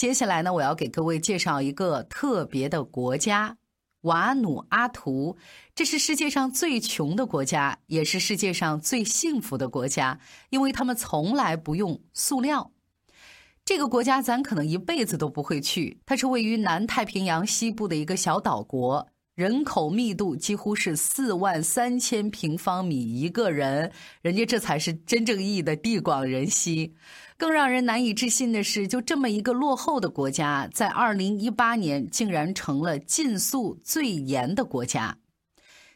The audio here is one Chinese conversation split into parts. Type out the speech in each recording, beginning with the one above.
接下来呢，我要给各位介绍一个特别的国家——瓦努阿图。这是世界上最穷的国家，也是世界上最幸福的国家，因为他们从来不用塑料。这个国家咱可能一辈子都不会去，它是位于南太平洋西部的一个小岛国。人口密度几乎是四万三千平方米一个人，人家这才是真正意义的地广人稀。更让人难以置信的是，就这么一个落后的国家，在二零一八年竟然成了禁塑最严的国家。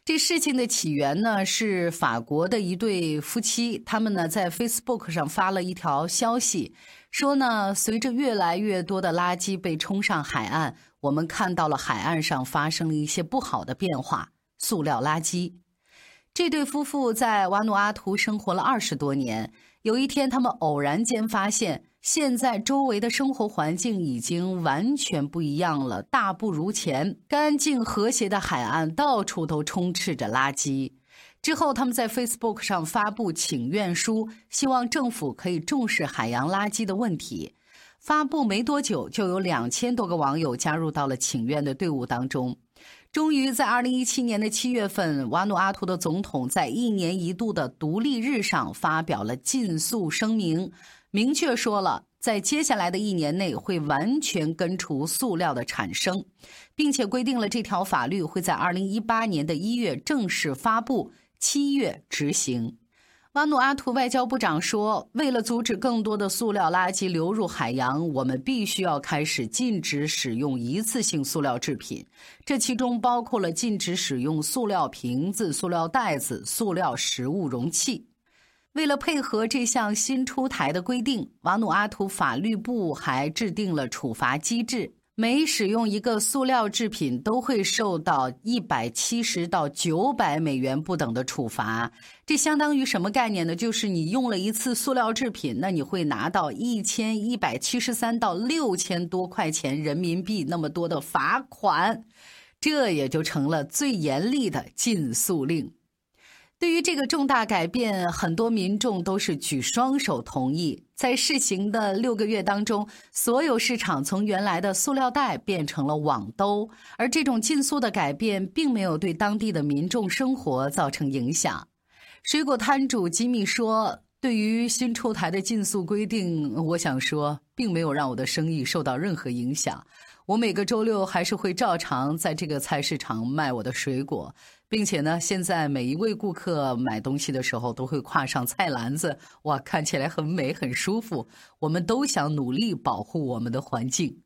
这事情的起源呢，是法国的一对夫妻，他们呢在 Facebook 上发了一条消息，说呢，随着越来越多的垃圾被冲上海岸。我们看到了海岸上发生了一些不好的变化，塑料垃圾。这对夫妇在瓦努阿图生活了二十多年。有一天，他们偶然间发现，现在周围的生活环境已经完全不一样了，大不如前。干净和谐的海岸到处都充斥着垃圾。之后，他们在 Facebook 上发布请愿书，希望政府可以重视海洋垃圾的问题。发布没多久，就有两千多个网友加入到了请愿的队伍当中。终于在二零一七年的七月份，瓦努阿图的总统在一年一度的独立日上发表了禁塑声明，明确说了，在接下来的一年内会完全根除塑料的产生，并且规定了这条法律会在二零一八年的一月正式发布，七月执行。瓦努阿图外交部长说：“为了阻止更多的塑料垃圾流入海洋，我们必须要开始禁止使用一次性塑料制品。这其中包括了禁止使用塑料瓶子、塑料袋子、塑料食物容器。为了配合这项新出台的规定，瓦努阿图法律部还制定了处罚机制。”每使用一个塑料制品，都会受到一百七十到九百美元不等的处罚。这相当于什么概念呢？就是你用了一次塑料制品，那你会拿到一千一百七十三到六千多块钱人民币那么多的罚款，这也就成了最严厉的禁塑令。对于这个重大改变，很多民众都是举双手同意。在试行的六个月当中，所有市场从原来的塑料袋变成了网兜，而这种禁塑的改变并没有对当地的民众生活造成影响。水果摊主吉米说：“对于新出台的禁塑规定，我想说，并没有让我的生意受到任何影响。”我每个周六还是会照常在这个菜市场卖我的水果，并且呢，现在每一位顾客买东西的时候都会挎上菜篮子，哇，看起来很美很舒服。我们都想努力保护我们的环境。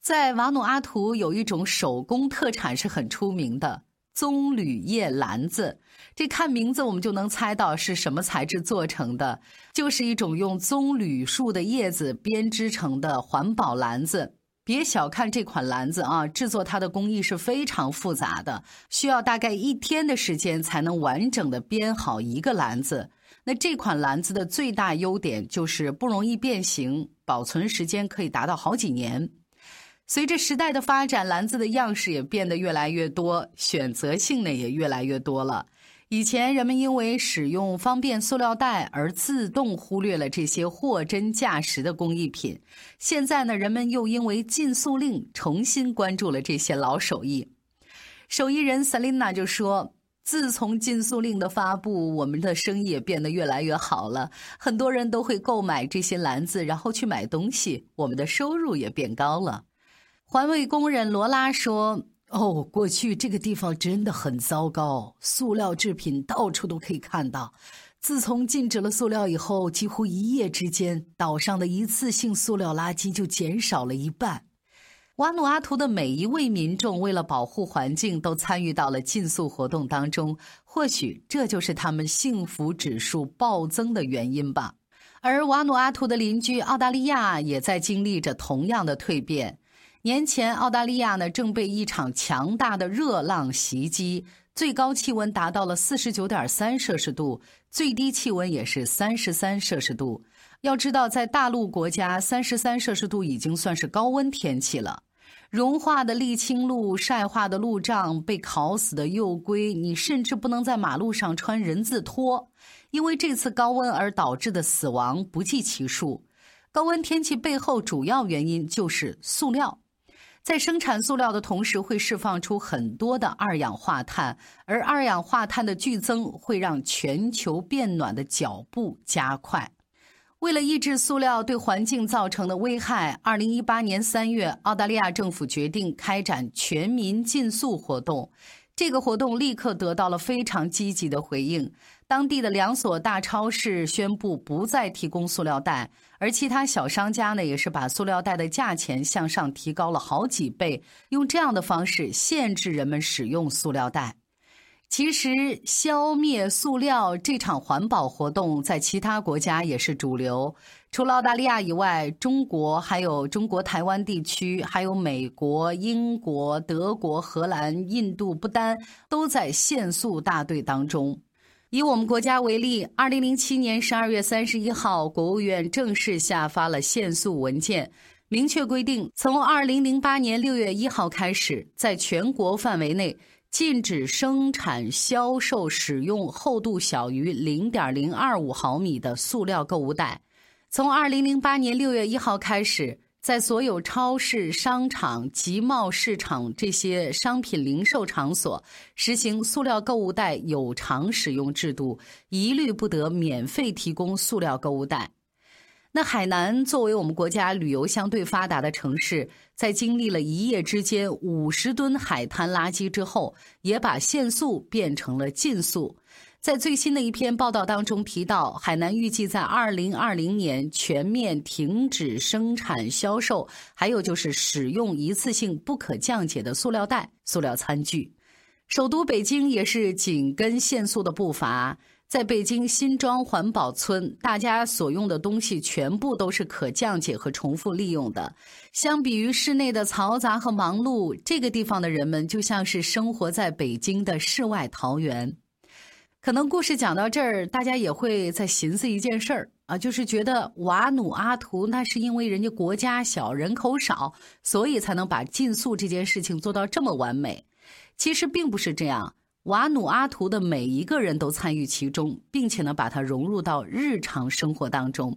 在瓦努阿图有一种手工特产是很出名的棕榈叶篮子，这看名字我们就能猜到是什么材质做成的，就是一种用棕榈树的叶子编织成的环保篮子。别小看这款篮子啊，制作它的工艺是非常复杂的，需要大概一天的时间才能完整的编好一个篮子。那这款篮子的最大优点就是不容易变形，保存时间可以达到好几年。随着时代的发展，篮子的样式也变得越来越多，选择性呢也越来越多了。以前人们因为使用方便塑料袋而自动忽略了这些货真价实的工艺品，现在呢，人们又因为禁塑令重新关注了这些老手艺。手艺人 Selina 就说：“自从禁塑令的发布，我们的生意也变得越来越好了，很多人都会购买这些篮子，然后去买东西，我们的收入也变高了。”环卫工人罗拉说。哦，过去这个地方真的很糟糕，塑料制品到处都可以看到。自从禁止了塑料以后，几乎一夜之间，岛上的一次性塑料垃圾就减少了一半。瓦努阿图的每一位民众为了保护环境，都参与到了禁塑活动当中。或许这就是他们幸福指数暴增的原因吧。而瓦努阿图的邻居澳大利亚也在经历着同样的蜕变。年前，澳大利亚呢正被一场强大的热浪袭击，最高气温达到了四十九点三摄氏度，最低气温也是三十三摄氏度。要知道，在大陆国家，三十三摄氏度已经算是高温天气了。融化的沥青路、晒化的路障、被烤死的幼龟，你甚至不能在马路上穿人字拖，因为这次高温而导致的死亡不计其数。高温天气背后主要原因就是塑料。在生产塑料的同时，会释放出很多的二氧化碳，而二氧化碳的剧增会让全球变暖的脚步加快。为了抑制塑料对环境造成的危害，二零一八年三月，澳大利亚政府决定开展全民禁塑活动。这个活动立刻得到了非常积极的回应。当地的两所大超市宣布不再提供塑料袋，而其他小商家呢，也是把塑料袋的价钱向上提高了好几倍，用这样的方式限制人们使用塑料袋。其实，消灭塑料这场环保活动在其他国家也是主流。除了澳大利亚以外，中国还有中国台湾地区，还有美国、英国、德国、荷兰、印度、不丹都在限塑大队当中。以我们国家为例，二零零七年十二月三十一号，国务院正式下发了限塑文件，明确规定，从二零零八年六月一号开始，在全国范围内禁止生产、销售、使用厚度小于零点零二五毫米的塑料购物袋。从二零零八年六月一号开始，在所有超市、商场、集贸市场这些商品零售场所实行塑料购物袋有偿使用制度，一律不得免费提供塑料购物袋。那海南作为我们国家旅游相对发达的城市，在经历了一夜之间五十吨海滩垃圾之后，也把限塑变成了禁塑。在最新的一篇报道当中提到，海南预计在二零二零年全面停止生产、销售，还有就是使用一次性不可降解的塑料袋、塑料餐具。首都北京也是紧跟限塑的步伐，在北京新庄环保村，大家所用的东西全部都是可降解和重复利用的。相比于室内的嘈杂和忙碌，这个地方的人们就像是生活在北京的世外桃源。可能故事讲到这儿，大家也会在寻思一件事儿啊，就是觉得瓦努阿图那是因为人家国家小、人口少，所以才能把禁塑这件事情做到这么完美。其实并不是这样，瓦努阿图的每一个人都参与其中，并且呢把它融入到日常生活当中。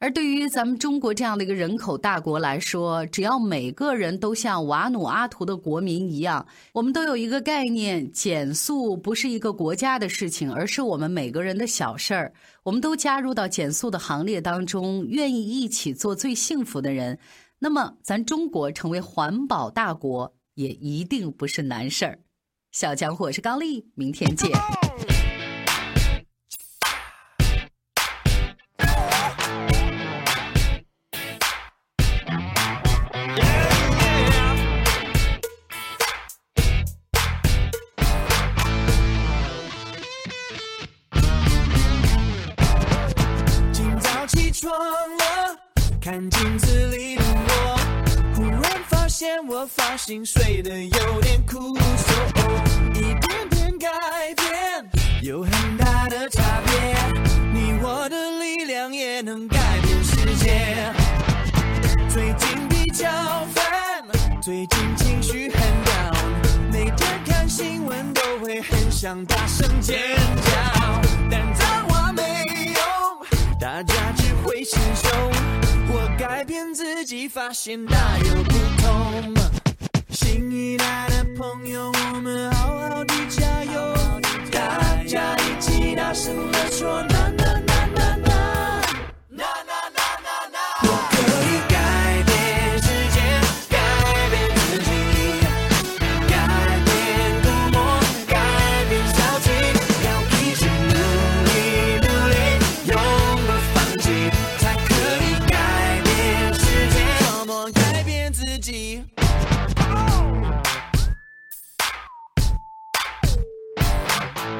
而对于咱们中国这样的一个人口大国来说，只要每个人都像瓦努阿图的国民一样，我们都有一个概念：减速不是一个国家的事情，而是我们每个人的小事儿。我们都加入到减速的行列当中，愿意一起做最幸福的人，那么咱中国成为环保大国也一定不是难事儿。小江伙是高丽，明天见。镜子里的我，忽然发现我发型睡得有点酷，一点点改变有很大的差别，你我的力量也能改变世界。最近比较烦，最近情绪很 down，每天看新闻都会很想大声尖叫，但脏话没用，大家只会伸手。我改变自己，发现大有不同。新一代的朋友，我们好好的加油，大家一起大声地说。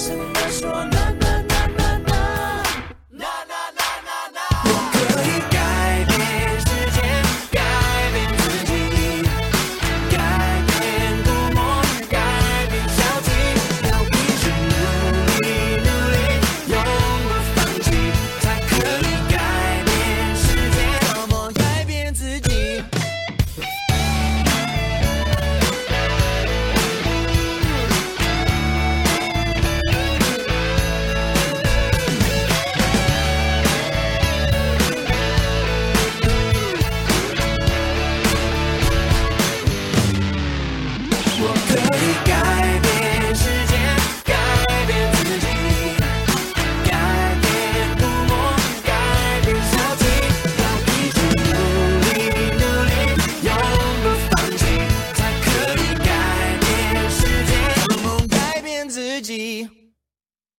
起大